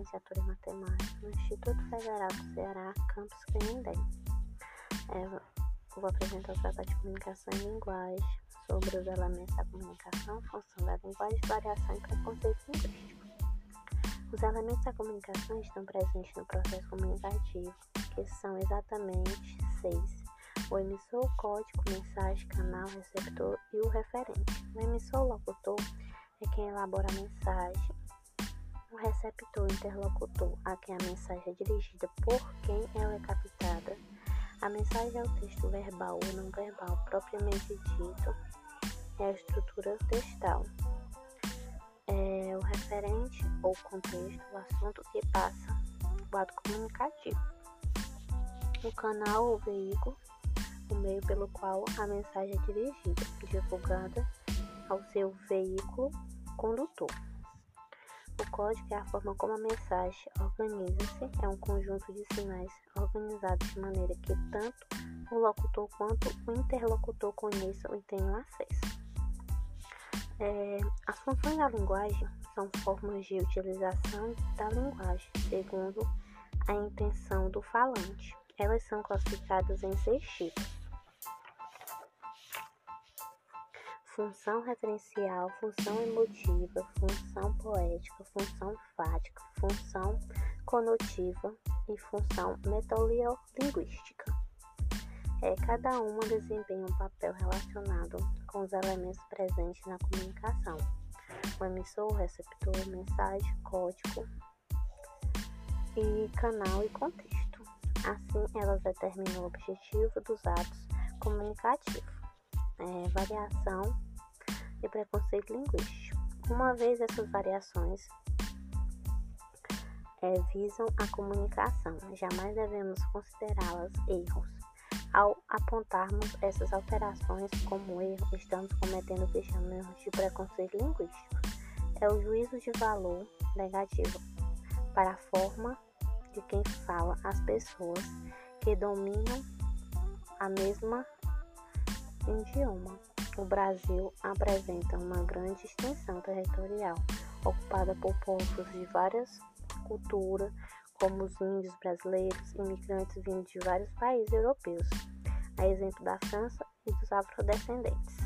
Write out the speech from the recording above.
Licenciatura em Matemática no Instituto Federal do Ceará, Campus Canindé. É, vou apresentar o Tratado de Comunicação e Linguagem sobre os elementos da comunicação, função da linguagem, variação e preconceito linguístico. Os elementos da comunicação estão presentes no processo comunicativo, que são exatamente seis. O emissor, o código, mensagem, canal, receptor e o referente. O emissor, locutor, é quem elabora a mensagem. O receptor, interlocutor, a quem a mensagem é dirigida por quem ela é captada. A mensagem é o texto verbal ou não verbal propriamente dito, é a estrutura textal. É o referente ou contexto, o assunto que passa, o ato comunicativo. O canal ou veículo, o meio pelo qual a mensagem é dirigida, divulgada ao seu veículo condutor. Código é a forma como a mensagem organiza-se, é um conjunto de sinais organizados de maneira que tanto o locutor quanto o interlocutor conheçam e tenham acesso. É, as funções da linguagem são formas de utilização da linguagem, segundo a intenção do falante. Elas são classificadas em seis tipos. Função referencial, função emotiva, função poética, função fática, função conotiva e função metodoliolinguística. É, cada uma desempenha um papel relacionado com os elementos presentes na comunicação: o emissor, o receptor, mensagem, código e canal e contexto. Assim, elas determinam o objetivo dos atos comunicativos. É, variação e preconceito linguístico. Uma vez essas variações é, visam a comunicação, jamais devemos considerá-las erros. Ao apontarmos essas alterações como erro, estamos cometendo o que chamamos de preconceito linguístico. É o juízo de valor negativo para a forma de quem fala as pessoas que dominam a mesma idioma o Brasil apresenta uma grande extensão territorial, ocupada por povos de várias culturas, como os índios brasileiros, imigrantes vindos de vários países europeus, a exemplo da França e dos afrodescendentes.